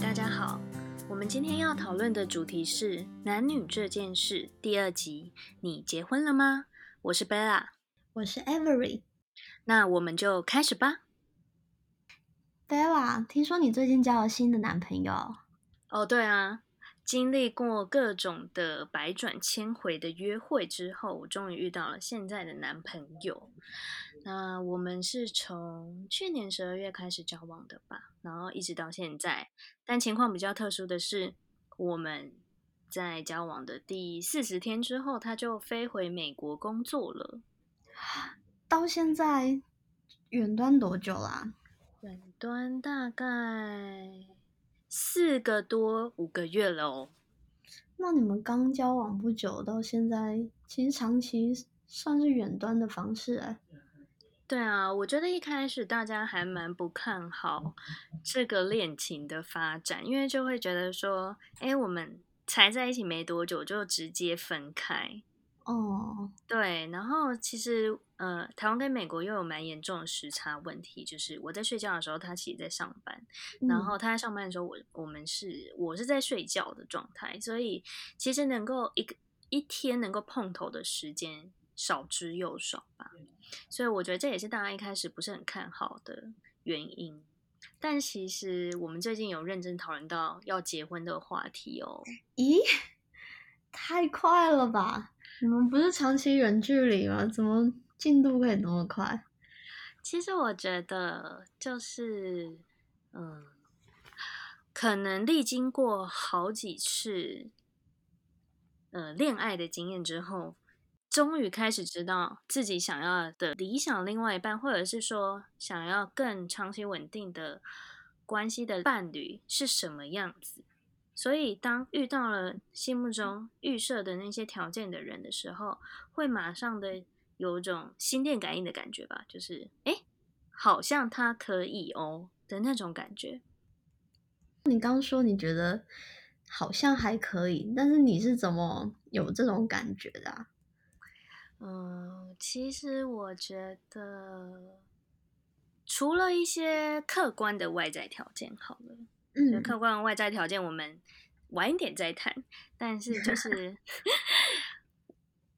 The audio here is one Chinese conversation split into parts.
大家好，我们今天要讨论的主题是男女这件事第二集。你结婚了吗？我是 Bella，我是 Avery。那我们就开始吧。Bella，听说你最近交了新的男朋友？哦，对啊。经历过各种的百转千回的约会之后，我终于遇到了现在的男朋友。那我们是从去年十二月开始交往的吧，然后一直到现在。但情况比较特殊的是，我们在交往的第四十天之后，他就飞回美国工作了。到现在远端多久啦？远端大概。四个多五个月了哦，那你们刚交往不久，到现在其实长期算是远端的方式哎。对啊，我觉得一开始大家还蛮不看好这个恋情的发展，因为就会觉得说，哎，我们才在一起没多久就直接分开。哦，对，然后其实呃，台湾跟美国又有蛮严重的时差问题，就是我在睡觉的时候，他其实在上班，然后他在上班的时候，我我们是我是在睡觉的状态，所以其实能够一个一天能够碰头的时间少之又少吧，所以我觉得这也是大家一开始不是很看好的原因。但其实我们最近有认真讨论到要结婚的话题哦。咦，太快了吧！你们不是长期远距离吗？怎么进度可以那么快？其实我觉得就是，嗯，可能历经过好几次，呃，恋爱的经验之后，终于开始知道自己想要的理想另外一半，或者是说想要更长期稳定的关系的伴侣是什么样子。所以，当遇到了心目中预设的那些条件的人的时候，会马上的有种心电感应的感觉吧，就是哎，好像他可以哦的那种感觉。你刚说你觉得好像还可以，但是你是怎么有这种感觉的啊？嗯，其实我觉得，除了一些客观的外在条件，好了。嗯，客观的外在条件我们晚一点再谈。但是就 是，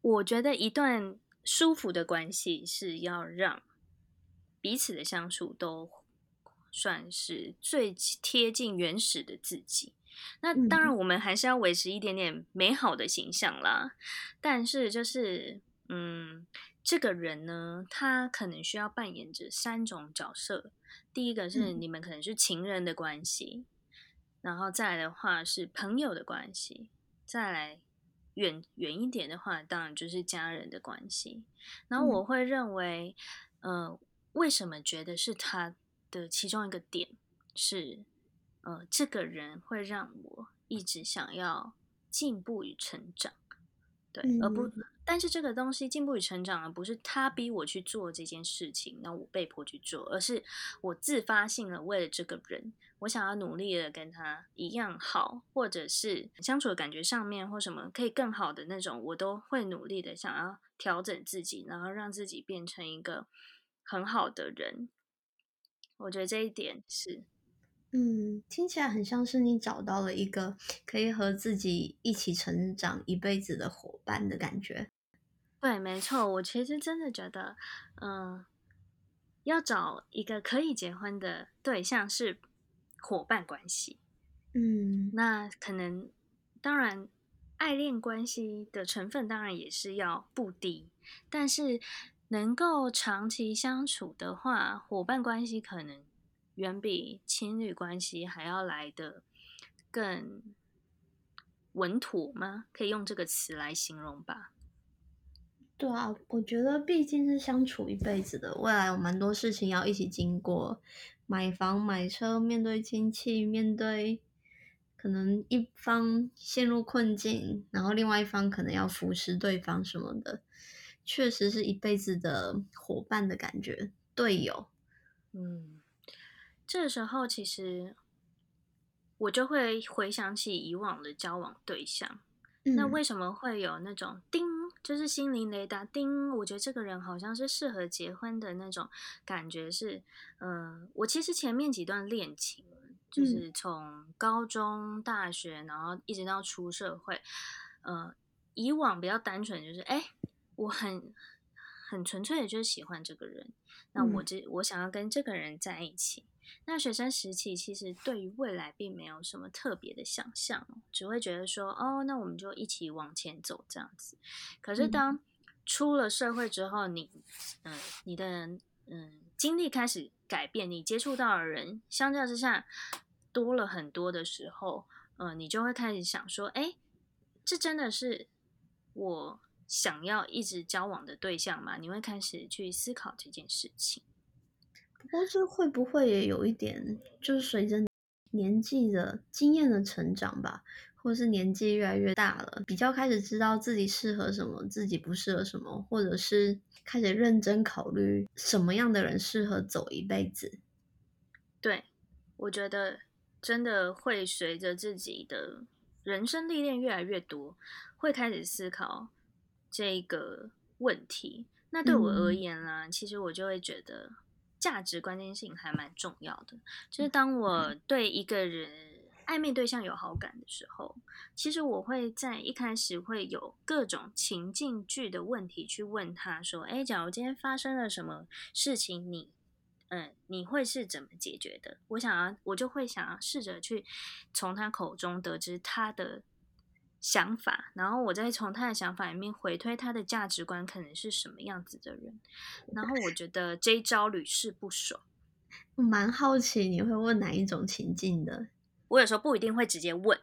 我觉得一段舒服的关系是要让彼此的相处都算是最贴近原始的自己。那当然，我们还是要维持一点点美好的形象啦。但是就是，嗯，这个人呢，他可能需要扮演着三种角色。第一个是你们可能是情人的关系，然后再来的话是朋友的关系，再来远远一点的话，当然就是家人的关系。然后我会认为，呃，为什么觉得是他的其中一个点是，呃，这个人会让我一直想要进步与成长，对，而不。但是这个东西进步与成长，而不是他逼我去做这件事情，那我被迫去做，而是我自发性的为了这个人，我想要努力的跟他一样好，或者是相处的感觉上面或什么可以更好的那种，我都会努力的想要调整自己，然后让自己变成一个很好的人。我觉得这一点是，嗯，听起来很像是你找到了一个可以和自己一起成长一辈子的伙伴的感觉。对，没错，我其实真的觉得，嗯，要找一个可以结婚的对象是伙伴关系，嗯，那可能当然爱恋关系的成分当然也是要不低，但是能够长期相处的话，伙伴关系可能远比情侣关系还要来的更稳妥吗？可以用这个词来形容吧。对啊，我觉得毕竟是相处一辈子的，未来有蛮多事情要一起经过，买房买车，面对亲戚，面对可能一方陷入困境，然后另外一方可能要扶持对方什么的，确实是一辈子的伙伴的感觉，队友。嗯，这时候其实我就会回想起以往的交往对象，那为什么会有那种叮？就是心灵雷达叮，我觉得这个人好像是适合结婚的那种感觉是，嗯，我其实前面几段恋情就是从高中、大学，然后一直到出社会，呃，以往比较单纯，就是哎，我很很纯粹的，就是喜欢这个人，那我这我想要跟这个人在一起。那学生时期其实对于未来并没有什么特别的想象，只会觉得说，哦，那我们就一起往前走这样子。可是当出了社会之后，你，嗯，你的，嗯，经历开始改变，你接触到的人相较之下多了很多的时候，嗯，你就会开始想说，哎，这真的是我想要一直交往的对象吗？你会开始去思考这件事情。不过这会不会也有一点，就是随着年纪的经验的成长吧，或者是年纪越来越大了，比较开始知道自己适合什么，自己不适合什么，或者是开始认真考虑什么样的人适合走一辈子。对，我觉得真的会随着自己的人生历练越来越多，会开始思考这个问题。那对我而言啦，其实我就会觉得。价值关键性还蛮重要的，就是当我对一个人暧昧对象有好感的时候，其实我会在一开始会有各种情境剧的问题去问他说：“哎，假如今天发生了什么事情，你，嗯，你会是怎么解决的？”我想要，我就会想要试着去从他口中得知他的。想法，然后我再从他的想法里面回推他的价值观可能是什么样子的人，然后我觉得这一招屡试不爽。我蛮好奇你会问哪一种情境的？我有时候不一定会直接问，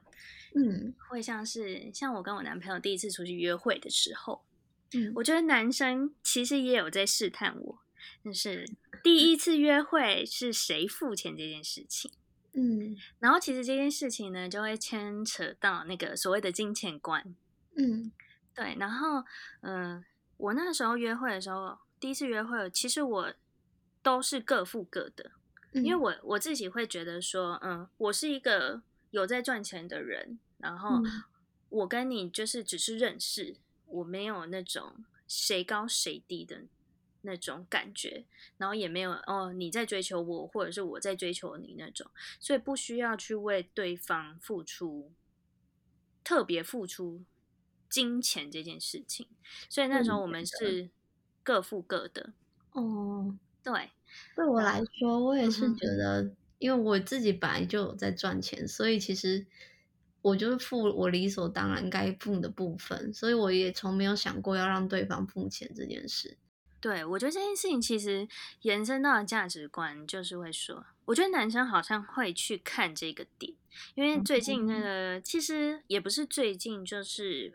嗯，会像是像我跟我男朋友第一次出去约会的时候，嗯，我觉得男生其实也有在试探我，就是第一次约会是谁付钱这件事情。嗯，然后其实这件事情呢，就会牵扯到那个所谓的金钱观。嗯，对。然后，嗯，我那时候约会的时候，第一次约会，其实我都是各付各的，因为我我自己会觉得说，嗯，我是一个有在赚钱的人，然后我跟你就是只是认识，我没有那种谁高谁低的。那种感觉，然后也没有哦，你在追求我，或者是我在追求你那种，所以不需要去为对方付出特别付出金钱这件事情。所以那时候我们是各付各的。哦，对，对我来说，我也是觉得，因为我自己本来就有在赚钱，所以其实我就是付我理所当然该付的部分，所以我也从没有想过要让对方付钱这件事。对，我觉得这件事情其实延伸到的价值观，就是会说，我觉得男生好像会去看这个点，因为最近那个其实也不是最近，就是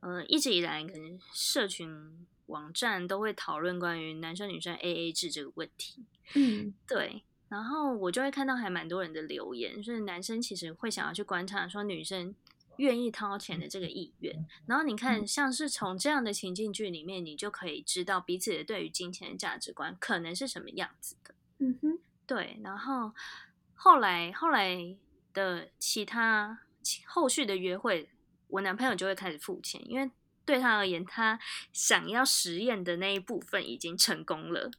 呃一直以来，可能社群网站都会讨论关于男生女生 A A 制这个问题。嗯，对，然后我就会看到还蛮多人的留言，就是男生其实会想要去观察说女生。愿意掏钱的这个意愿，然后你看，像是从这样的情境剧里面，你就可以知道彼此的对于金钱的价值观可能是什么样子的。嗯哼，对。然后后来后来的其他后续的约会，我男朋友就会开始付钱，因为对他而言，他想要实验的那一部分已经成功了。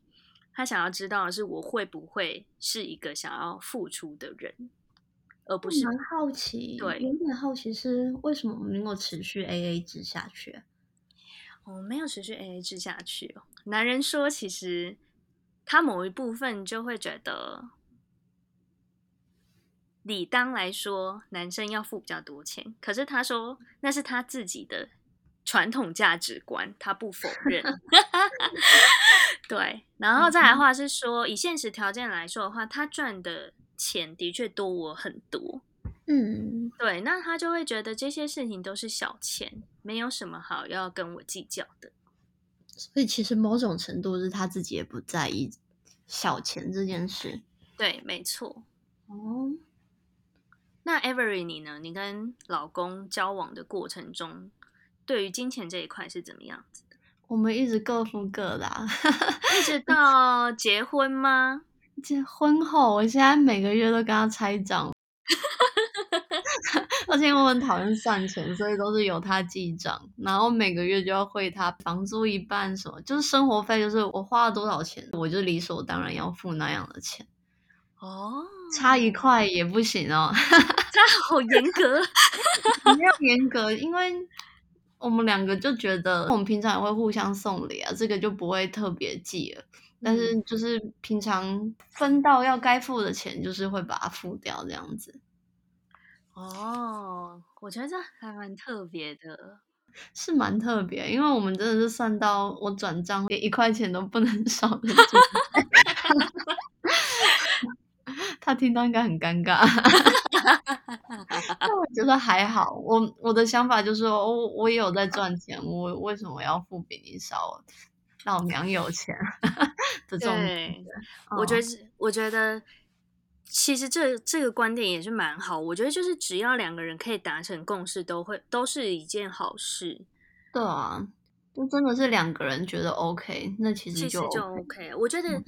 他想要知道的是，我会不会是一个想要付出的人。而不是蛮好奇，对，有点好奇是为什么我们能够持续 A A 制下去？哦，没有持续 A A 制下去哦。男人说，其实他某一部分就会觉得，理当来说，男生要付比较多钱。可是他说，那是他自己的传统价值观，他不否认。对，然后再来话是说，以现实条件来说的话，他赚的。钱的确多我很多，嗯，对，那他就会觉得这些事情都是小钱，没有什么好要跟我计较的。所以其实某种程度是他自己也不在意小钱这件事。对，没错。哦，那 Every 你呢？你跟老公交往的过程中，对于金钱这一块是怎么样子的？我们一直各付各的，一直到结婚吗？结婚后，我现在每个月都跟他拆账，而且我很讨厌算钱，所以都是由他记账，然后每个月就要汇他房租一半，什么就是生活费，就是我花了多少钱，我就理所当然要付那样的钱。哦，差一块也不行哦。他好严格，没有严格，因为我们两个就觉得我们平常也会互相送礼啊，这个就不会特别记了。但是就是平常分到要该付的钱，就是会把它付掉这样子。哦，我觉得这还蛮特别的，是蛮特别，因为我们真的是算到我转账连一块钱都不能少的 他听到应该很尴尬。但我觉得还好，我我的想法就是说，我我也有在赚钱，我为什么要付比你少？老娘有钱的这种。对，我觉得，我觉得其实这这个观点也是蛮好。我觉得就是只要两个人可以达成共识，都会都是一件好事。对啊，就真的是两个人觉得 OK，那其实就 OK。我觉得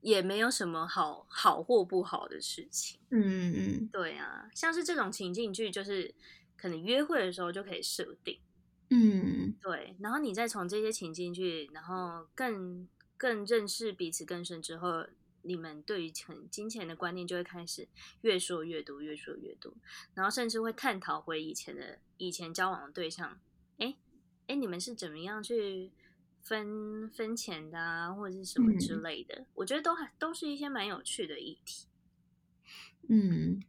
也没有什么好好或不好的事情。嗯嗯嗯，对啊，像是这种情境剧，就是可能约会的时候就可以设定。嗯，对，然后你再从这些情境去，然后更更认识彼此更深之后，你们对于钱金钱的观念就会开始越说越多，越说越多，然后甚至会探讨回以前的以前交往的对象，哎哎，你们是怎么样去分分钱的啊，或者是什么之类的？我觉得都还都是一些蛮有趣的议题。嗯，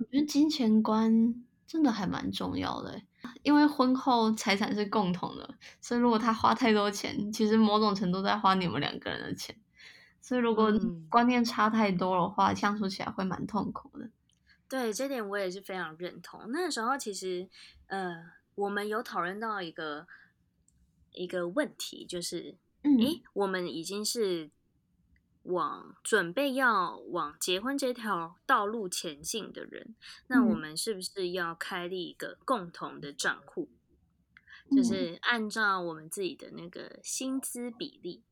我觉得金钱观真的还蛮重要的。因为婚后财产是共同的，所以如果他花太多钱，其实某种程度在花你们两个人的钱。所以如果观念差太多的话，相处起来会蛮痛苦的。对，这点我也是非常认同。那时候其实，呃，我们有讨论到一个一个问题，就是，诶，我们已经是。往准备要往结婚这条道路前进的人，那我们是不是要开立一个共同的账户？就是按照我们自己的那个薪资比例，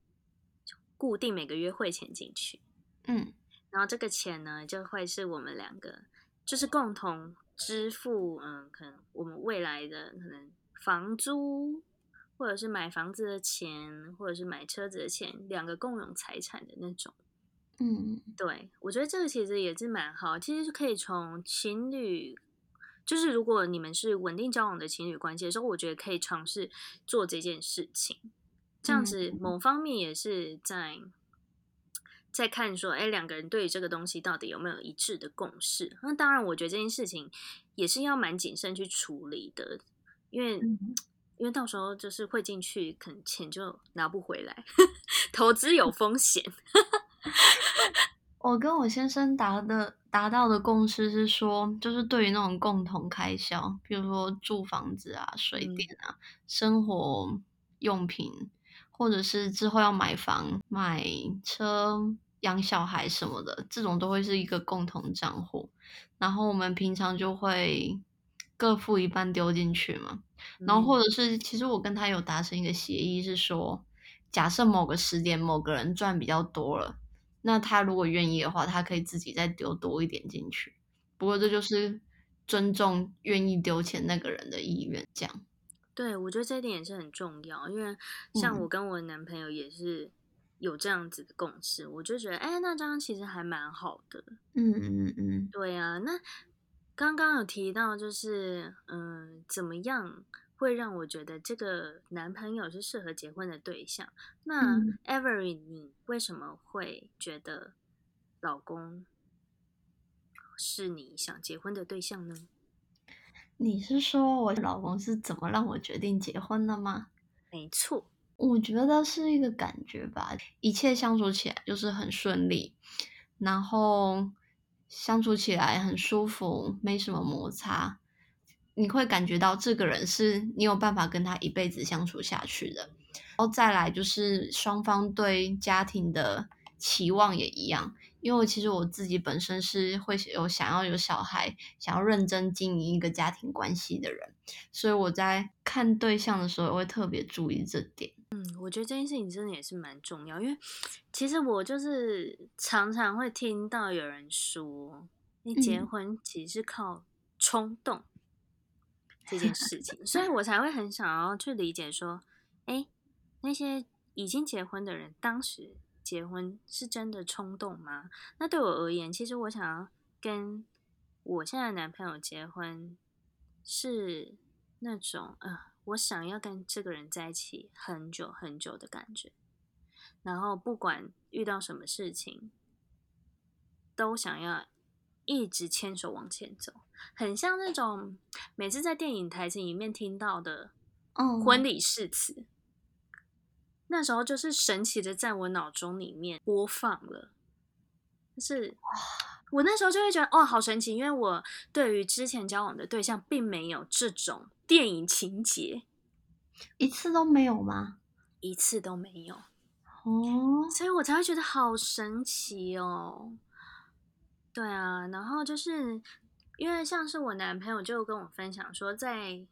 固定每个月汇钱进去。嗯，然后这个钱呢，就会是我们两个就是共同支付。嗯，可能我们未来的可能房租。或者是买房子的钱，或者是买车子的钱，两个共有财产的那种。嗯，对，我觉得这个其实也是蛮好。其实是可以从情侣，就是如果你们是稳定交往的情侣关系的时候，我觉得可以尝试做这件事情。这样子，某方面也是在在看说，哎，两个人对于这个东西到底有没有一致的共识？那当然，我觉得这件事情也是要蛮谨慎去处理的，因为。因为到时候就是汇进去，可能钱就拿不回来，投资有风险。我跟我先生达的达到的共识是说，就是对于那种共同开销，比如说住房子啊、水电啊、生活用品，或者是之后要买房、买车、养小孩什么的，这种都会是一个共同账户。然后我们平常就会各付一半丢进去嘛。然后，或者是，其实我跟他有达成一个协议，是说，假设某个时点某个人赚比较多了，那他如果愿意的话，他可以自己再丢多一点进去。不过这就是尊重愿意丢钱那个人的意愿，这样。对，我觉得这一点也是很重要，因为像我跟我男朋友也是有这样子的共识，我就觉得，哎，那这样其实还蛮好的。嗯嗯嗯，对啊，那。刚刚有提到，就是嗯，怎么样会让我觉得这个男朋友是适合结婚的对象？那 Every，你为什么会觉得老公是你想结婚的对象呢？你是说我老公是怎么让我决定结婚的吗？没错，我觉得是一个感觉吧，一切相处起来就是很顺利，然后。相处起来很舒服，没什么摩擦，你会感觉到这个人是你有办法跟他一辈子相处下去的。然后再来就是双方对家庭的期望也一样，因为其实我自己本身是会有想要有小孩、想要认真经营一个家庭关系的人，所以我在看对象的时候会特别注意这点。嗯，我觉得这件事情真的也是蛮重要，因为其实我就是常常会听到有人说，你结婚其实是靠冲动 这件事情，所以我才会很想要去理解说，哎，那些已经结婚的人当时结婚是真的冲动吗？那对我而言，其实我想要跟我现在男朋友结婚，是那种呃，我想要跟这个人在一起很久很久的感觉。然后不管遇到什么事情，都想要一直牵手往前走，很像那种每次在电影台词里面听到的婚礼誓词。那时候就是神奇的，在我脑中里面播放了，就是我那时候就会觉得，哦，好神奇，因为我对于之前交往的对象，并没有这种电影情节，一次都没有吗？一次都没有，哦，所以我才会觉得好神奇哦。对啊，然后就是因为像是我男朋友就跟我分享说，在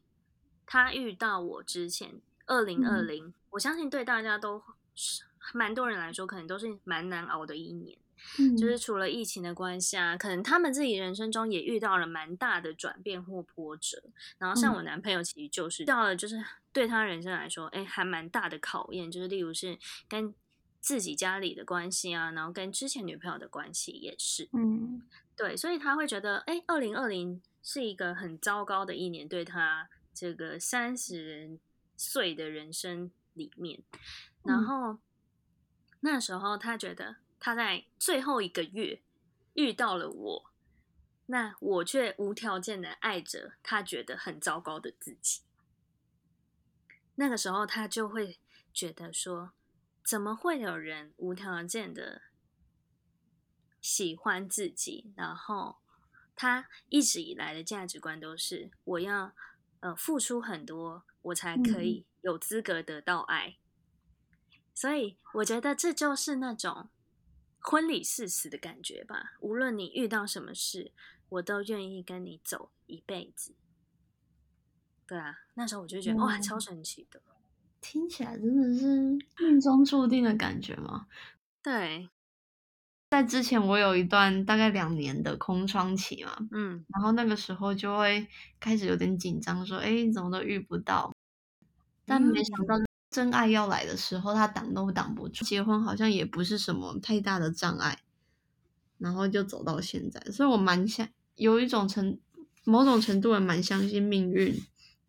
他遇到我之前。二零二零，我相信对大家都是蛮多人来说，可能都是蛮难熬的一年。嗯，就是除了疫情的关系啊，可能他们自己人生中也遇到了蛮大的转变或波折。然后像我男朋友，其实就是到了，就是对他人生来说，哎，还蛮大的考验。就是例如是跟自己家里的关系啊，然后跟之前女朋友的关系也是。嗯，对，所以他会觉得，哎，二零二零是一个很糟糕的一年，对他这个三十。岁的人生里面，然后那时候他觉得他在最后一个月遇到了我，那我却无条件的爱着他觉得很糟糕的自己。那个时候他就会觉得说，怎么会有人无条件的喜欢自己？然后他一直以来的价值观都是我要呃付出很多。我才可以有资格得到爱，所以我觉得这就是那种婚礼誓词的感觉吧。无论你遇到什么事，我都愿意跟你走一辈子。对啊，那时候我就觉得哇，超神奇的，听起来真的是命中注定的感觉吗？对。在之前，我有一段大概两年的空窗期嘛，嗯，然后那个时候就会开始有点紧张，说，哎，怎么都遇不到。但没想到真爱要来的时候，他挡都挡不住。结婚好像也不是什么太大的障碍，然后就走到现在。所以我蛮相有一种程某种程度，也蛮相信命运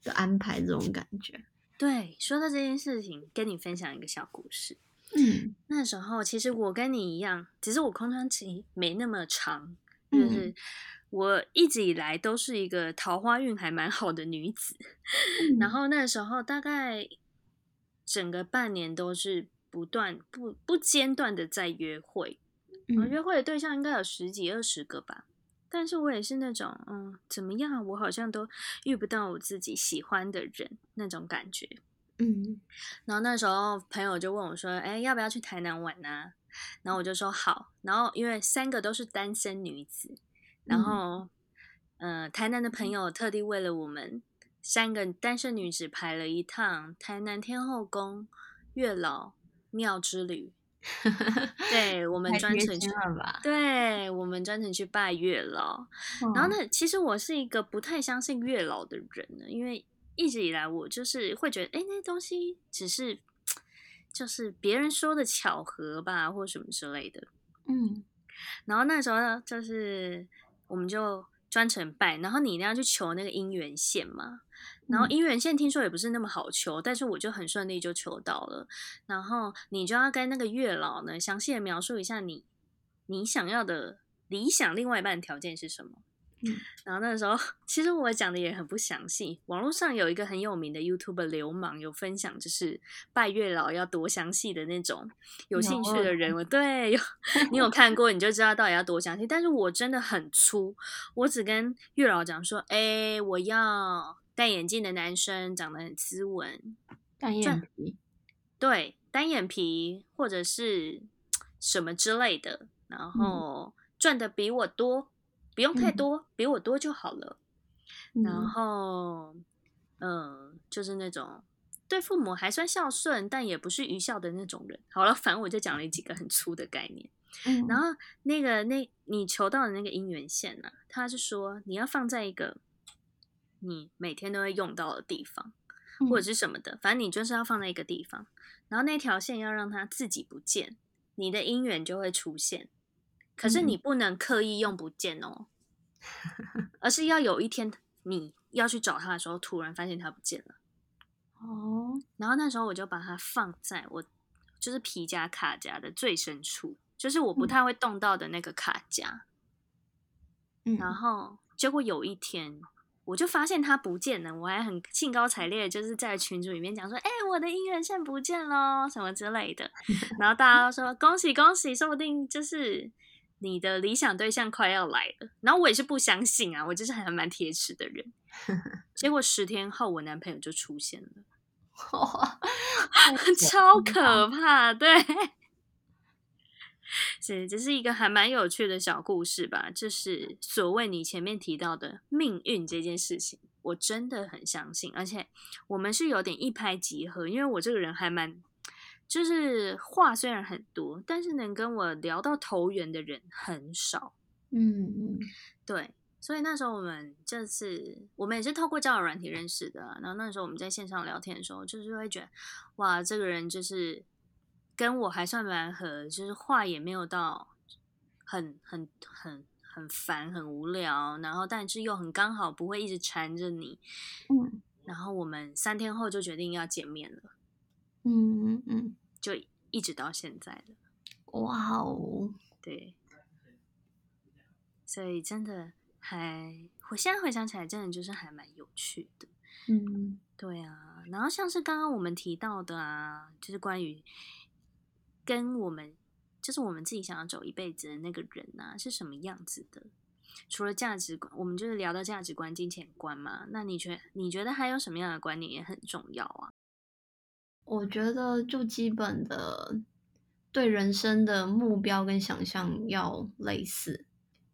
的安排这种感觉。对，说到这件事情，跟你分享一个小故事。嗯，那时候其实我跟你一样，只是我空窗期没那么长，就是我一直以来都是一个桃花运还蛮好的女子。然后那时候大概整个半年都是不断不不间断的在约会，我约会的对象应该有十几二十个吧。但是我也是那种，嗯，怎么样，我好像都遇不到我自己喜欢的人那种感觉。嗯，然后那时候朋友就问我说：“哎，要不要去台南玩呢？”然后我就说好。然后因为三个都是单身女子，然后，呃，台南的朋友特地为了我们三个单身女子排了一趟台南天后宫月老庙之旅。对我们专程去，对我们专程去拜月老。然后呢，其实我是一个不太相信月老的人呢，因为。一直以来，我就是会觉得，哎，那些东西只是就是别人说的巧合吧，或什么之类的。嗯，然后那时候就是我们就专程拜，然后你一定要去求那个姻缘线嘛。然后姻缘线听说也不是那么好求，但是我就很顺利就求到了。然后你就要跟那个月老呢详细的描述一下你你想要的理想另外一半条件是什么。然后那个时候，其实我讲的也很不详细。网络上有一个很有名的 YouTube 流氓有分享，就是拜月老要多详细的那种。有兴趣的人，我对，有 你有看过，你就知道到底要多详细。但是我真的很粗，我只跟月老讲说：“哎，我要戴眼镜的男生，长得很斯文，单眼皮，对，单眼皮或者是什么之类的，然后赚的比我多。”不用太多，比我多就好了。然后，嗯，就是那种对父母还算孝顺，但也不是愚孝的那种人。好了，反正我就讲了几个很粗的概念。然后那个那你求到的那个姻缘线呢？他是说你要放在一个你每天都会用到的地方，或者是什么的，反正你就是要放在一个地方。然后那条线要让它自己不见，你的姻缘就会出现。可是你不能刻意用不见哦，而是要有一天你要去找他的时候，突然发现他不见了。哦，然后那时候我就把它放在我就是皮夹卡夹的最深处，就是我不太会动到的那个卡夹。嗯，然后结果有一天我就发现它不见了，我还很兴高采烈，就是在群组里面讲说：“哎，我的姻缘线不见了，什么之类的。”然后大家都说：“恭喜恭喜，说不定就是你的理想对象快要来了。”然后我也是不相信啊，我就是还蛮铁齿的人。结果十天后，我男朋友就出现了，哇，超可怕！对，是这是一个还蛮有趣的小故事吧？就是所谓你前面提到的命运这件事情，我真的很相信，而且我们是有点一拍即合，因为我这个人还蛮，就是话虽然很多，但是能跟我聊到投缘的人很少。嗯嗯，对。所以那时候我们就是我们也是透过交友软体认识的，然后那时候我们在线上聊天的时候，就是会觉得哇，这个人就是跟我还算蛮合，就是话也没有到很很很很烦很无聊，然后但是又很刚好不会一直缠着你，嗯，然后我们三天后就决定要见面了，嗯嗯嗯，就一直到现在了，哇哦，对，所以真的。还，我现在回想起来，真的就是还蛮有趣的。嗯，对啊。然后像是刚刚我们提到的啊，就是关于跟我们，就是我们自己想要走一辈子的那个人啊，是什么样子的？除了价值观，我们就是聊到价值观、金钱观嘛。那你觉你觉得还有什么样的观念也很重要啊？我觉得就基本的对人生的目标跟想象要类似。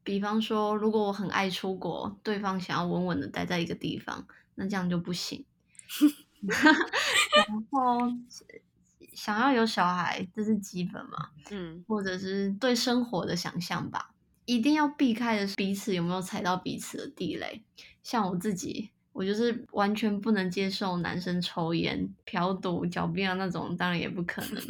比方说，如果我很爱出国，对方想要稳稳的待在一个地方，那这样就不行。然后想要有小孩，这是基本嘛？嗯，或者是对生活的想象吧，一定要避开的是彼此有没有踩到彼此的地雷。像我自己。我就是完全不能接受男生抽烟、嫖赌、狡辩啊那种，当然也不可能。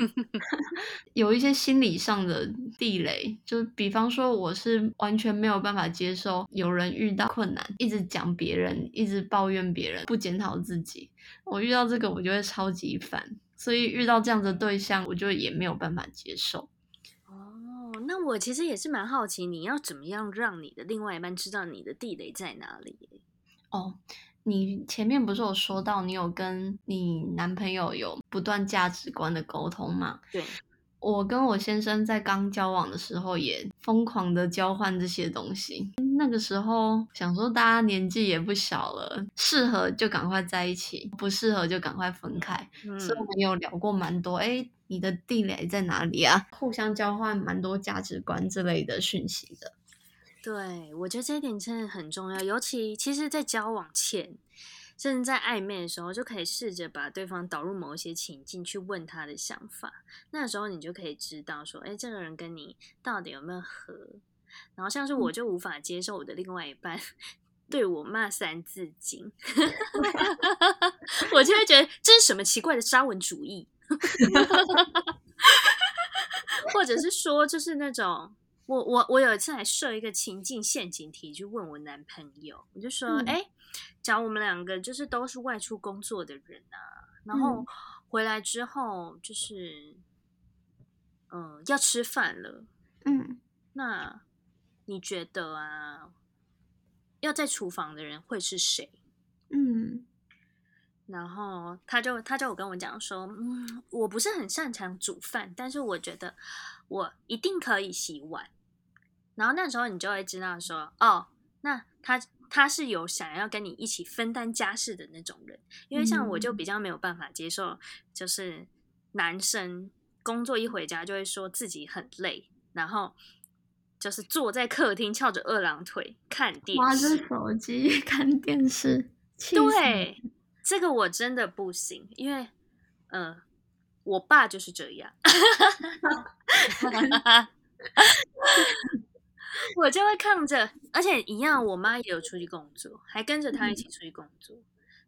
有一些心理上的地雷，就比方说，我是完全没有办法接受有人遇到困难，一直讲别人，一直抱怨别人，不检讨自己。我遇到这个，我就会超级烦。所以遇到这样的对象，我就也没有办法接受。哦，那我其实也是蛮好奇，你要怎么样让你的另外一半知道你的地雷在哪里？哦。你前面不是有说到，你有跟你男朋友有不断价值观的沟通吗？对，我跟我先生在刚交往的时候也疯狂的交换这些东西。那个时候想说，大家年纪也不小了，适合就赶快在一起，不适合就赶快分开。所以我们有聊过蛮多，哎，你的地雷在哪里啊？互相交换蛮多价值观之类的讯息的。对，我觉得这一点真的很重要，尤其其实，在交往前，甚至在暧昧的时候，就可以试着把对方导入某一些情境，去问他的想法。那时候你就可以知道说，哎，这个人跟你到底有没有合？然后像是我就无法接受我的另外一半 对我骂三字经，我就会觉得这是什么奇怪的沙文主义，或者是说，就是那种。我我我有一次还设一个情境陷阱题去问我男朋友，我就说，哎，假如我们两个就是都是外出工作的人啊，然后回来之后就是，嗯，要吃饭了，嗯，那你觉得啊，要在厨房的人会是谁？嗯，然后他就他就有跟我讲说，嗯，我不是很擅长煮饭，但是我觉得。我一定可以洗碗，然后那时候你就会知道说，哦，那他他是有想要跟你一起分担家事的那种人，因为像我就比较没有办法接受，就是男生工作一回家就会说自己很累，然后就是坐在客厅翘着二郎腿看电视，玩着手机 看电视，对，这个我真的不行，因为，嗯。我爸就是这样，我就会看着，而且一样，我妈也有出去工作，还跟着她一起出去工作。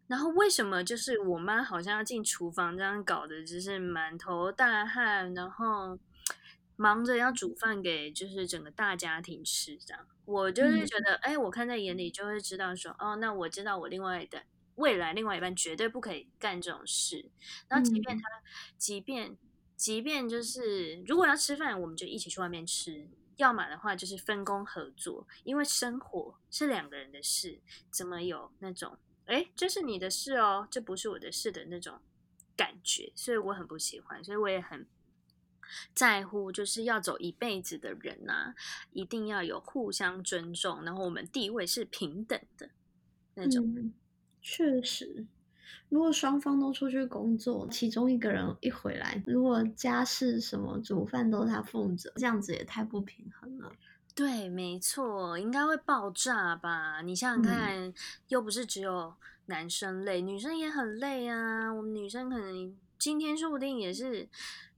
然后为什么就是我妈好像要进厨房这样搞的，就是满头大汗，然后忙着要煮饭给就是整个大家庭吃，这样我就是觉得，哎，我看在眼里就会知道说，哦，那我知道我另外的未来另外一半绝对不可以干这种事。然后即便他，即便即便就是如果要吃饭，我们就一起去外面吃；要么的话就是分工合作，因为生活是两个人的事，怎么有那种哎，这是你的事哦，这不是我的事的那种感觉，所以我很不喜欢，所以我也很。在乎就是要走一辈子的人呐，一定要有互相尊重，然后我们地位是平等的那种。确实，如果双方都出去工作，其中一个人一回来，如果家事什么煮饭都是他负责，这样子也太不平衡了。对，没错，应该会爆炸吧？你想想看，又不是只有男生累，女生也很累啊。我们女生可能今天说不定也是。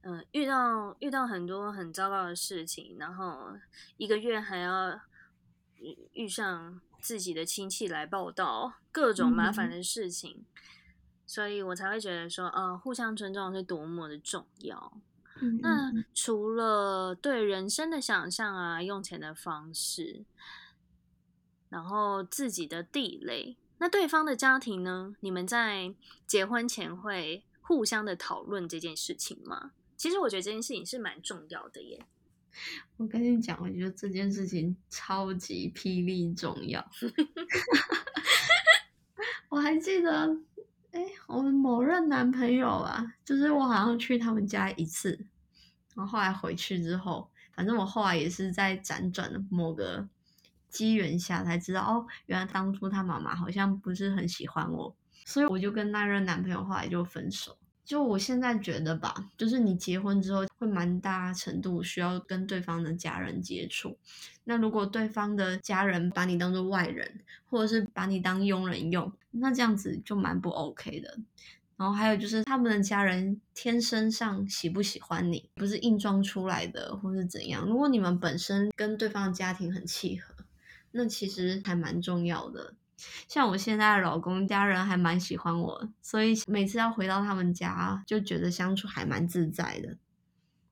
嗯，遇到遇到很多很糟糕的事情，然后一个月还要遇上自己的亲戚来报道，各种麻烦的事情，所以我才会觉得说，呃，互相尊重是多么的重要。那除了对人生的想象啊，用钱的方式，然后自己的地雷，那对方的家庭呢？你们在结婚前会互相的讨论这件事情吗？其实我觉得这件事情是蛮重要的耶。我跟你讲，我觉得这件事情超级霹雳重要。我还记得，哎，我们某任男朋友啊，就是我好像去他们家一次，然后后来回去之后，反正我后来也是在辗转的某个机缘下才知道，哦，原来当初他妈妈好像不是很喜欢我，所以我就跟那任男朋友后来就分手。就我现在觉得吧，就是你结婚之后会蛮大程度需要跟对方的家人接触。那如果对方的家人把你当做外人，或者是把你当佣人用，那这样子就蛮不 OK 的。然后还有就是他们的家人天生上喜不喜欢你，不是硬装出来的，或是怎样。如果你们本身跟对方的家庭很契合，那其实还蛮重要的。像我现在的老公家人还蛮喜欢我，所以每次要回到他们家，就觉得相处还蛮自在的。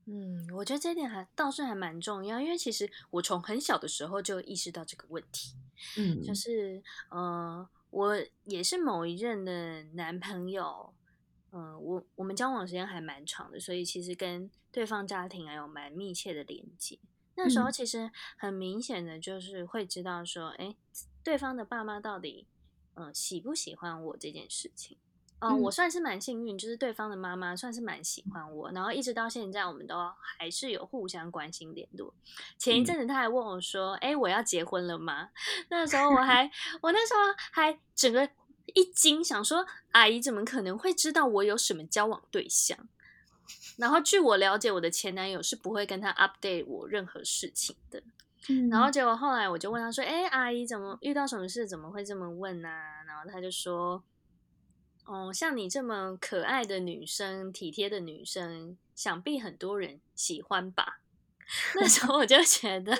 嗯，我觉得这点还倒是还蛮重要，因为其实我从很小的时候就意识到这个问题。嗯，就是呃，我也是某一任的男朋友，嗯，我我们交往时间还蛮长的，所以其实跟对方家庭还有蛮密切的连接。那时候其实很明显的就是会知道说，哎。对方的爸妈到底，嗯，喜不喜欢我这件事情？嗯，我算是蛮幸运，就是对方的妈妈算是蛮喜欢我，然后一直到现在，我们都还是有互相关心联络。前一阵子他还问我说：“哎，我要结婚了吗？”那时候我还，我那时候还整个一惊，想说：“阿姨怎么可能会知道我有什么交往对象？”然后据我了解，我的前男友是不会跟他 update 我任何事情的。然后结果后来我就问他说：“哎，阿姨怎么遇到什么事怎么会这么问呢？”然后他就说：“哦，像你这么可爱的女生、体贴的女生，想必很多人喜欢吧？” 那时候我就觉得，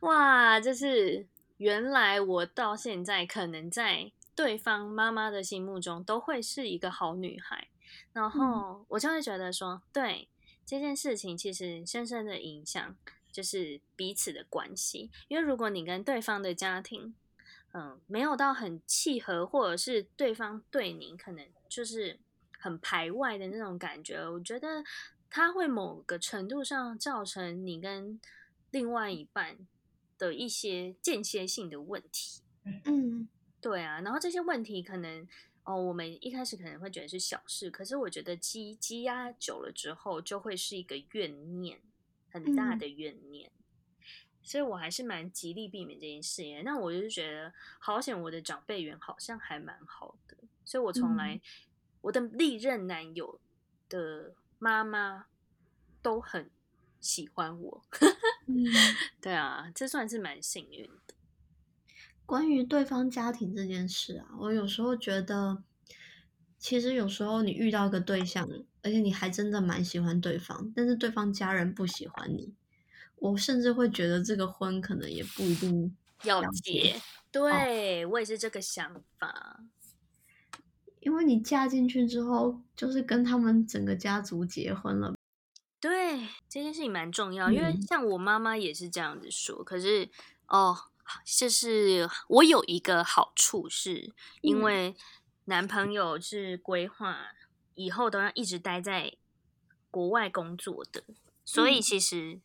哇，就是原来我到现在可能在对方妈妈的心目中都会是一个好女孩。然后我就会觉得说，对这件事情其实深深的影响。就是彼此的关系，因为如果你跟对方的家庭，嗯，没有到很契合，或者是对方对你可能就是很排外的那种感觉，我觉得他会某个程度上造成你跟另外一半的一些间歇性的问题。嗯，对啊，然后这些问题可能哦，我们一开始可能会觉得是小事，可是我觉得积积压久了之后，就会是一个怨念。很大的怨念，所以我还是蛮极力避免这件事耶。那我就觉得，好险我的长辈缘好像还蛮好的，所以我从来我的历任男友的妈妈都很喜欢我。对啊，这算是蛮幸运的。关于对方家庭这件事啊，我有时候觉得，其实有时候你遇到一个对象。而且你还真的蛮喜欢对方，但是对方家人不喜欢你，我甚至会觉得这个婚可能也不一定要结。对我也是这个想法，因为你嫁进去之后，就是跟他们整个家族结婚了。对，这件事情蛮重要，因为像我妈妈也是这样子说。可是哦，就是我有一个好处，是因为男朋友是规划以后都要一直待在国外工作的，所以其实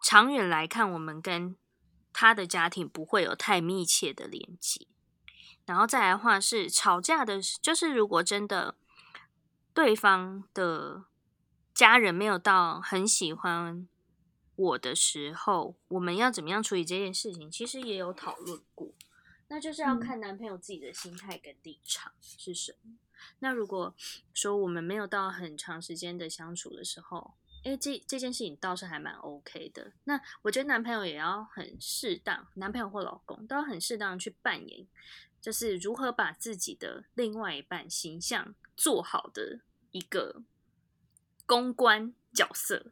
长远来看，我们跟他的家庭不会有太密切的连接。然后再来的话是吵架的，就是如果真的对方的家人没有到很喜欢我的时候，我们要怎么样处理这件事情？其实也有讨论过，那就是要看男朋友自己的心态跟立场是什么。那如果说我们没有到很长时间的相处的时候，哎，这这件事情倒是还蛮 OK 的。那我觉得男朋友也要很适当，男朋友或老公都要很适当去扮演。就是如何把自己的另外一半形象做好的一个公关角色，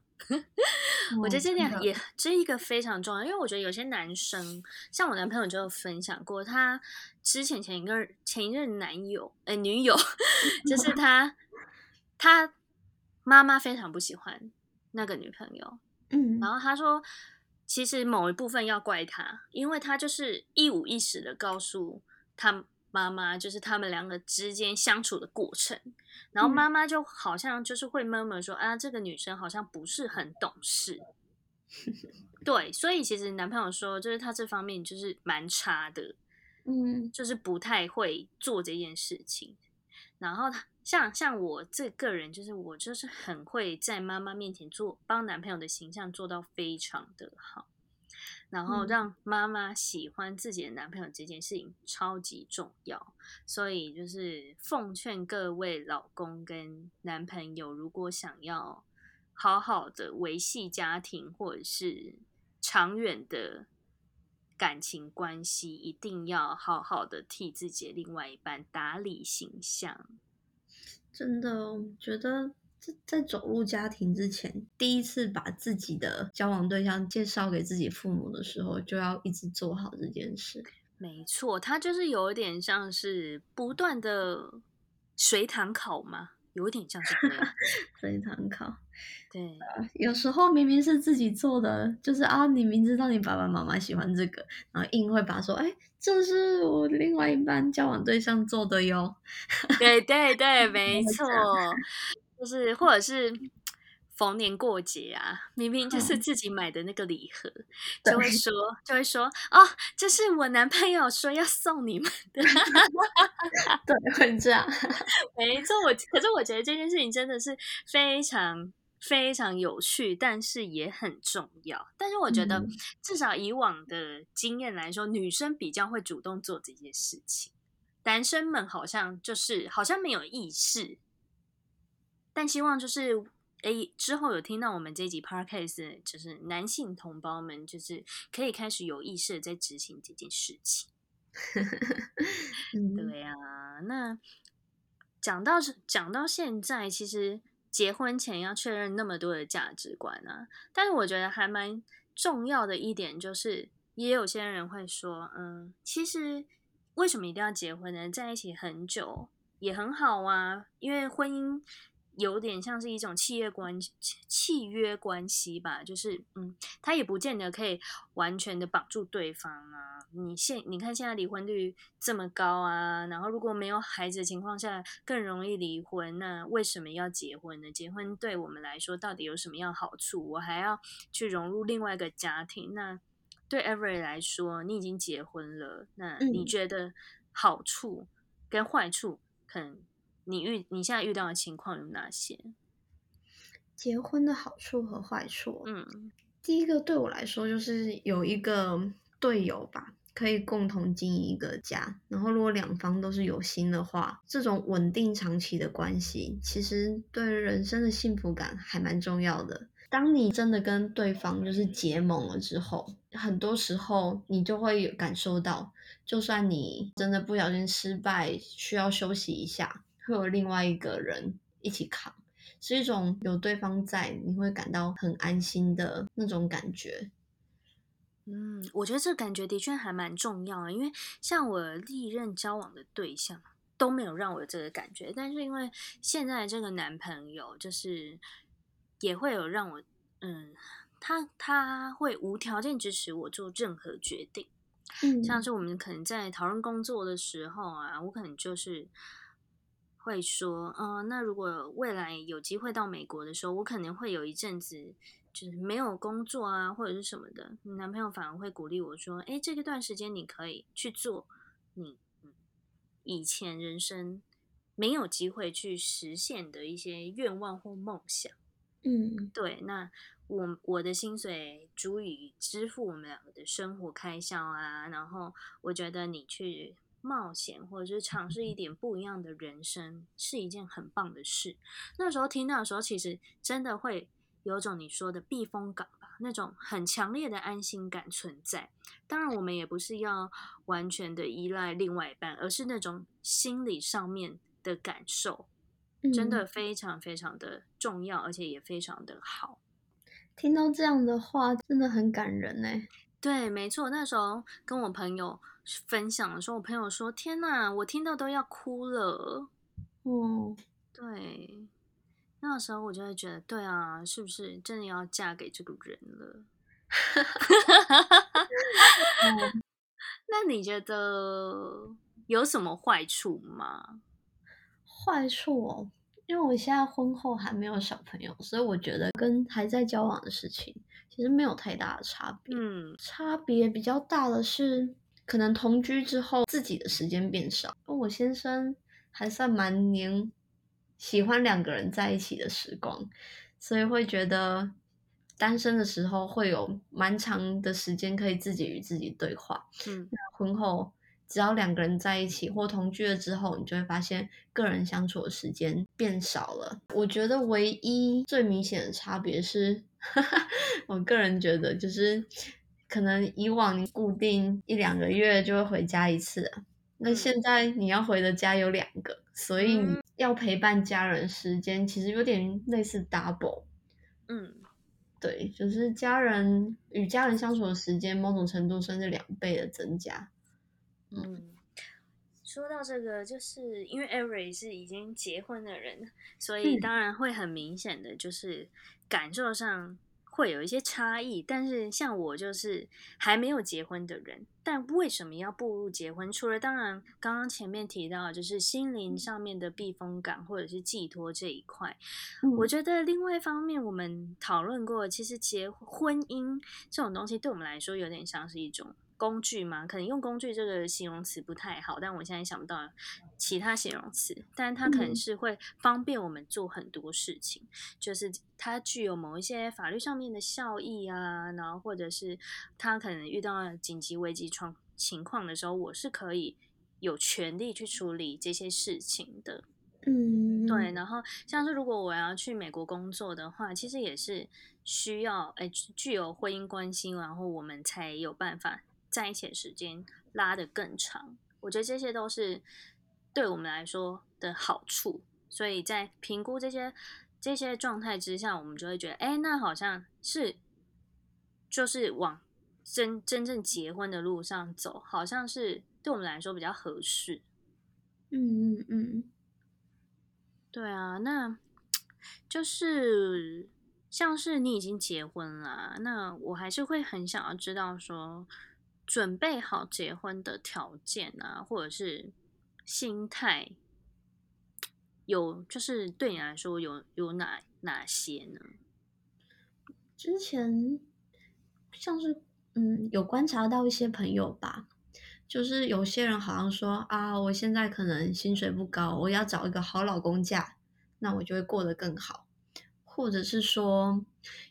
我觉得这点也这一个非常重要，因为我觉得有些男生，像我男朋友就有分享过，他之前前一个前一任男友，呃，女友，就是他他妈妈非常不喜欢那个女朋友，嗯，然后他说，其实某一部分要怪他，因为他就是一五一十的告诉。他妈妈就是他们两个之间相处的过程，然后妈妈就好像就是会闷闷说啊，这个女生好像不是很懂事，对，所以其实男朋友说就是他这方面就是蛮差的，嗯，就是不太会做这件事情。然后他像像我这个人，就是我就是很会在妈妈面前做帮男朋友的形象做到非常的好。然后让妈妈喜欢自己的男朋友这件事情超级重要，所以就是奉劝各位老公跟男朋友，如果想要好好的维系家庭或者是长远的感情关系，一定要好好的替自己的另外一半打理形象。真的，我觉得。在走入家庭之前，第一次把自己的交往对象介绍给自己父母的时候，就要一直做好这件事。没错，他就是有一点像是不断的随堂考嘛，有一点像是这样。随堂考，对。有时候明明是自己做的，就是啊，你明知道你爸爸妈妈喜欢这个，然后硬会把说，哎，这是我另外一半交往对象做的哟。对对对，没错。就是，或者是逢年过节啊，明明就是自己买的那个礼盒，就会说，就会说，哦，这是我男朋友说要送你们的，对，会这样，没错。我可是我觉得这件事情真的是非常非常有趣，但是也很重要。但是我觉得，至少以往的经验来说，女生比较会主动做这些事情，男生们好像就是好像没有意识。但希望就是，哎，之后有听到我们这集 podcast，就是男性同胞们，就是可以开始有意识的在执行这件事情。对呀，那讲到讲到现在，其实结婚前要确认那么多的价值观啊，但是我觉得还蛮重要的一点就是，也有些人会说，嗯，其实为什么一定要结婚呢？在一起很久也很好啊，因为婚姻。有点像是一种契约关契约关系吧，就是嗯，他也不见得可以完全的绑住对方啊。你现你看现在离婚率这么高啊，然后如果没有孩子的情况下更容易离婚，那为什么要结婚呢？结婚对我们来说到底有什么样好处？我还要去融入另外一个家庭，那对 Every 来说，你已经结婚了，那你觉得好处跟坏处可能？你遇你现在遇到的情况有哪些？结婚的好处和坏处，嗯，第一个对我来说就是有一个队友吧，可以共同经营一个家。然后如果两方都是有心的话，这种稳定长期的关系，其实对人生的幸福感还蛮重要的。当你真的跟对方就是结盟了之后，很多时候你就会感受到，就算你真的不小心失败，需要休息一下。会有另外一个人一起扛，是一种有对方在，你会感到很安心的那种感觉。嗯，我觉得这感觉的确还蛮重要的，因为像我历任交往的对象都没有让我有这个感觉，但是因为现在这个男朋友就是也会有让我，嗯，他他会无条件支持我做任何决定。嗯，像是我们可能在讨论工作的时候啊，我可能就是会说，嗯，那如果未来有机会到美国的时候，我可能会有一阵子就是没有工作啊，或者是什么的。你男朋友反而会鼓励我说，哎，这个段时间你可以去做你以前人生没有机会去实现的一些愿望或梦想。嗯，对，那。我我的薪水足以支付我们两个的生活开销啊，然后我觉得你去冒险或者是尝试一点不一样的人生是一件很棒的事。那时候听到的时候，其实真的会有种你说的避风港吧，那种很强烈的安心感存在。当然，我们也不是要完全的依赖另外一半，而是那种心理上面的感受，真的非常非常的重要，而且也非常的好。听到这样的话，真的很感人呢。对，没错，那时候跟我朋友分享的时候，我朋友说：“天哪，我听到都要哭了。”哦，对，那时候我就会觉得，对啊，是不是真的要嫁给这个人了？那你觉得有什么坏处吗？坏处哦。因为我现在婚后还没有小朋友，所以我觉得跟还在交往的事情其实没有太大的差别。嗯，差别比较大的是，可能同居之后自己的时间变少。我先生还算蛮黏，喜欢两个人在一起的时光，所以会觉得单身的时候会有蛮长的时间可以自己与自己对话。嗯，那婚后。只要两个人在一起或同居了之后，你就会发现个人相处的时间变少了。我觉得唯一最明显的差别是，我个人觉得就是可能以往你固定一两个月就会回家一次，那现在你要回的家有两个，所以要陪伴家人时间其实有点类似 double。嗯，对，就是家人与家人相处的时间，某种程度算是两倍的增加。嗯，说到这个，就是因为 Avery 是已经结婚的人，所以当然会很明显的就是感受上会有一些差异。但是像我就是还没有结婚的人，但为什么要步入结婚？除了当然刚刚前面提到，就是心灵上面的避风港或者是寄托这一块，我觉得另外一方面我们讨论过，其实结婚姻这种东西对我们来说有点像是一种。工具嘛，可能用工具这个形容词不太好，但我现在想不到其他形容词。但它可能是会方便我们做很多事情，就是它具有某一些法律上面的效益啊，然后或者是它可能遇到紧急危机状情况的时候，我是可以有权利去处理这些事情的。嗯，对。然后像是如果我要去美国工作的话，其实也是需要哎具有婚姻关系，然后我们才有办法。在一起的时间拉得更长，我觉得这些都是对我们来说的好处。所以在评估这些这些状态之下，我们就会觉得，哎，那好像是就是往真真正结婚的路上走，好像是对我们来说比较合适。嗯嗯嗯，对啊，那就是像是你已经结婚了，那我还是会很想要知道说。准备好结婚的条件啊，或者是心态，有就是对你来说有有哪哪些呢？之前像是嗯，有观察到一些朋友吧，就是有些人好像说啊，我现在可能薪水不高，我要找一个好老公嫁，那我就会过得更好。或者是说，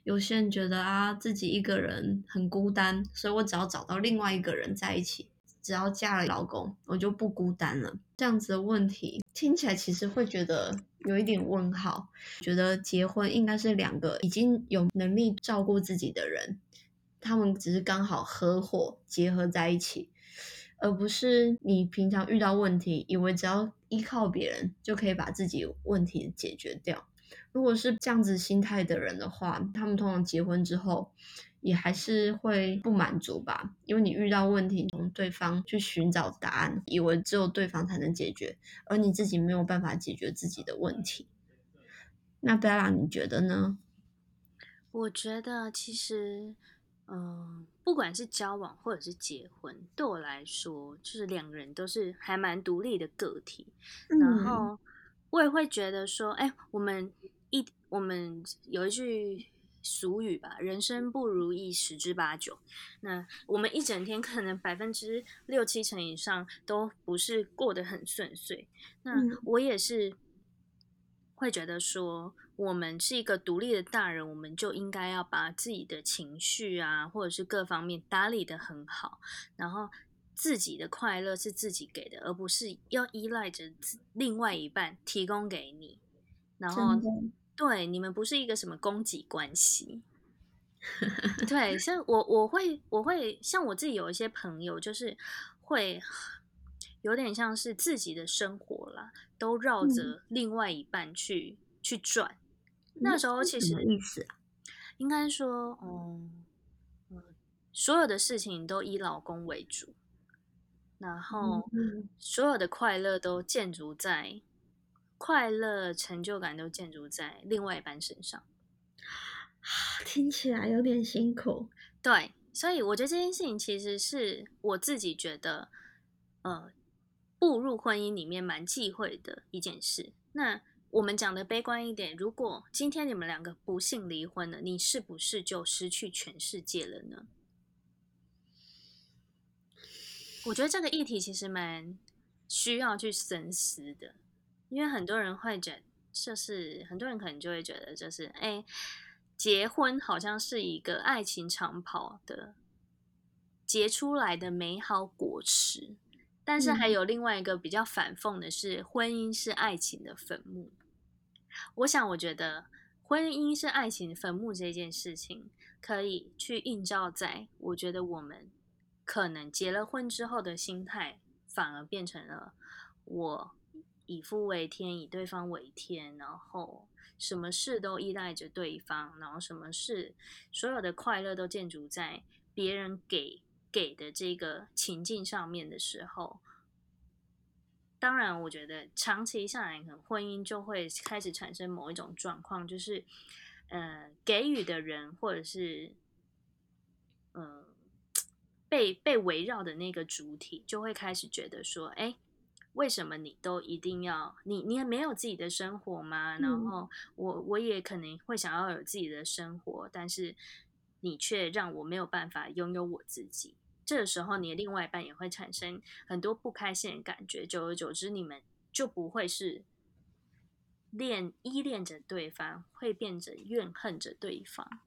有些人觉得啊，自己一个人很孤单，所以我只要找到另外一个人在一起，只要嫁了老公，我就不孤单了。这样子的问题听起来其实会觉得有一点问号，觉得结婚应该是两个已经有能力照顾自己的人，他们只是刚好合伙结合在一起，而不是你平常遇到问题，以为只要依靠别人就可以把自己问题解决掉。如果是这样子心态的人的话，他们通常结婚之后也还是会不满足吧？因为你遇到问题，从对方去寻找答案，以为只有对方才能解决，而你自己没有办法解决自己的问题。那 Bella，你觉得呢？我觉得其实，嗯，不管是交往或者是结婚，对我来说，就是两个人都是还蛮独立的个体。然后我也会觉得说，哎，我们一我们有一句俗语吧，人生不如意十之八九。那我们一整天可能百分之六七成以上都不是过得很顺遂。那我也是会觉得说。我们是一个独立的大人，我们就应该要把自己的情绪啊，或者是各方面打理的很好，然后自己的快乐是自己给的，而不是要依赖着另外一半提供给你。然后，对你们不是一个什么供给关系。对，像我，我会，我会像我自己有一些朋友，就是会有点像是自己的生活啦，都绕着另外一半去去转。那时候其实意思啊，应该说，嗯嗯，所有的事情都以老公为主，然后所有的快乐都建筑在快乐、成就感都建筑在另外一半身上。听起来有点辛苦。对，所以我觉得这件事情其实是我自己觉得，呃，步入婚姻里面蛮忌讳的一件事。那。我们讲的悲观一点，如果今天你们两个不幸离婚了，你是不是就失去全世界了呢？我觉得这个议题其实蛮需要去深思的，因为很多人会觉，就是很多人可能就会觉得，就是哎，结婚好像是一个爱情长跑的结出来的美好果实，但是还有另外一个比较反讽的是，婚姻是爱情的坟墓。我想，我觉得婚姻是爱情坟墓这件事情，可以去映照在我觉得我们可能结了婚之后的心态，反而变成了我以夫为天，以对方为天，然后什么事都依赖着对方，然后什么事所有的快乐都建筑在别人给给的这个情境上面的时候。当然，我觉得长期下来，可能婚姻就会开始产生某一种状况，就是，呃，给予的人或者是，呃，被被围绕的那个主体，就会开始觉得说，哎，为什么你都一定要你你也没有自己的生活吗？然后我我也可能会想要有自己的生活，但是你却让我没有办法拥有我自己。这个时候，你的另外一半也会产生很多不开心的感觉，久而久之，你们就不会是恋依恋着对方，会变成怨恨着对方。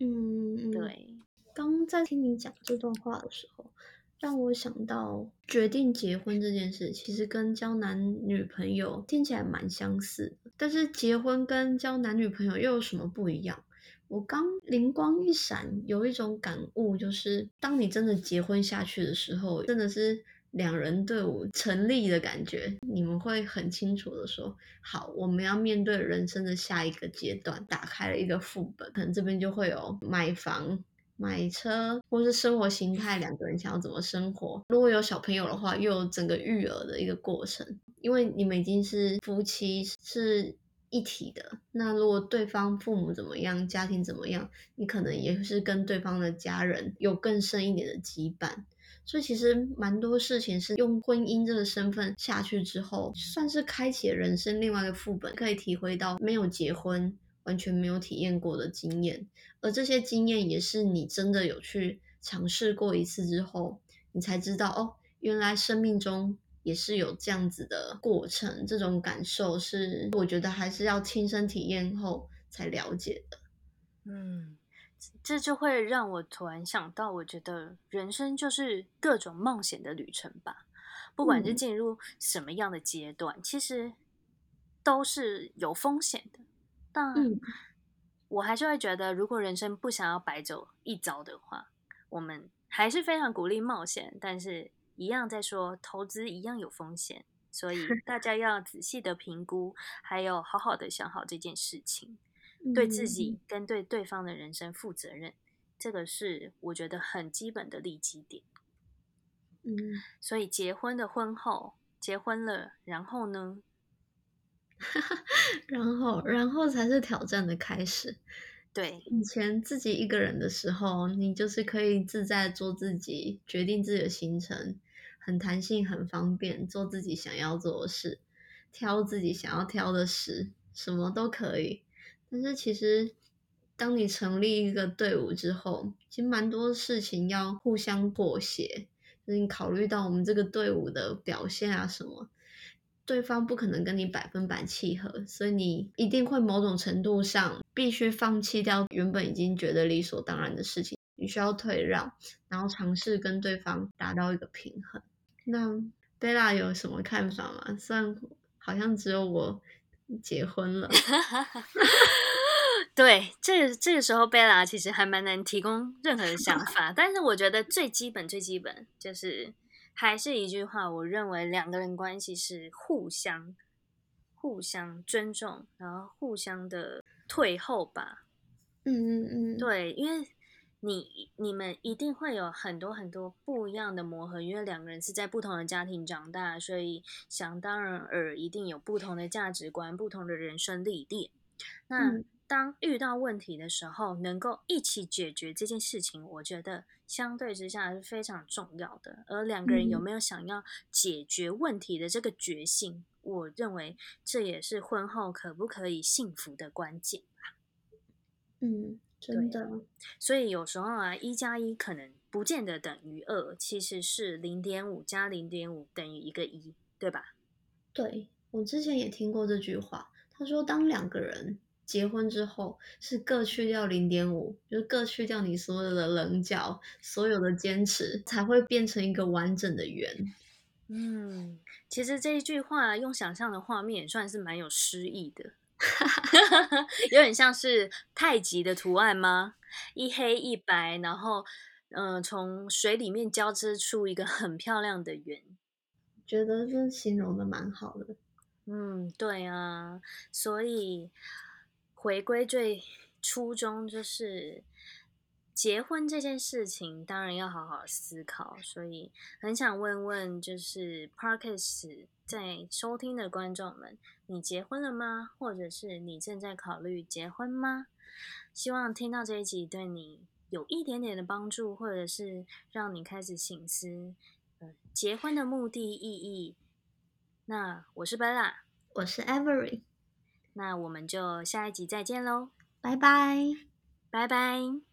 嗯，对。刚在听你讲这段话的时候，让我想到决定结婚这件事，其实跟交男女朋友听起来蛮相似，但是结婚跟交男女朋友又有什么不一样？我刚灵光一闪，有一种感悟，就是当你真的结婚下去的时候，真的是两人队伍成立的感觉。你们会很清楚的说：“好，我们要面对人生的下一个阶段。”打开了一个副本，可能这边就会有买房、买车，或是生活形态，两个人想要怎么生活。如果有小朋友的话，又有整个育儿的一个过程，因为你们已经是夫妻，是。一体的，那如果对方父母怎么样，家庭怎么样，你可能也是跟对方的家人有更深一点的羁绊。所以其实蛮多事情是用婚姻这个身份下去之后，算是开启了人生另外一个副本，可以体会到没有结婚完全没有体验过的经验，而这些经验也是你真的有去尝试过一次之后，你才知道哦，原来生命中。也是有这样子的过程，这种感受是我觉得还是要亲身体验后才了解的。嗯，这就会让我突然想到，我觉得人生就是各种冒险的旅程吧。不管是进入什么样的阶段，其实都是有风险的。但我还是会觉得，如果人生不想要白走一遭的话，我们还是非常鼓励冒险，但是。一样在说投资一样有风险，所以 大家要仔细的评估，还有好好的想好这件事情，对自己跟对对方的人生负责任，这个是我觉得很基本的利基点。嗯，所以结婚的婚后，结婚了，然后呢？然后，然后才是挑战的开始，对，以前自己一个人的时候，你就是可以自在做自己，决定自己的行程，很弹性，很方便，做自己想要做的事，挑自己想要挑的事，什么都可以。但是其实，当你成立一个队伍之后，其实蛮多事情要互相妥协，就是你考虑到我们这个队伍的表现啊什么。对方不可能跟你百分百契合，所以你一定会某种程度上必须放弃掉原本已经觉得理所当然的事情，你需要退让，然后尝试跟对方达到一个平衡。那贝拉有什么看法吗？虽然好像只有我结婚了 对，这这个时候贝拉其实还蛮难提供任何的想法，但是我觉得最基本最基本就是。还是一句话，我认为两个人关系是互相、互相尊重，然后互相的退后吧。嗯嗯嗯，对，因为你你们一定会有很多很多不一样的磨合，因为两个人是在不同的家庭长大，所以想当然尔一定有不同的价值观、不同的人生历练。那当遇到问题的时候，能够一起解决这件事情，我觉得相对之下是非常重要的。而两个人有没有想要解决问题的这个决心，我认为这也是婚后可不可以幸福的关键吧。嗯，真的。所以有时候啊，一加一可能不见得等于二，其实是零点五加零点五等于一个一，对吧？对我之前也听过这句话，他说当两个人。结婚之后是各去掉零点五，就是各去掉你所有的棱角，所有的坚持，才会变成一个完整的圆。嗯，其实这一句话用想象的画面也算是蛮有诗意的，有点像是太极的图案吗？一黑一白，然后嗯，从水里面交织出一个很漂亮的圆。觉得这形容的蛮好的。嗯，对啊，所以。回归最初衷，就是结婚这件事情，当然要好好思考。所以很想问问，就是 Parkes 在收听的观众们，你结婚了吗？或者是你正在考虑结婚吗？希望听到这一集对你有一点点的帮助，或者是让你开始醒思，呃，结婚的目的意义。那我是 Bella，我是 Avery。那我们就下一集再见喽，拜拜，拜拜。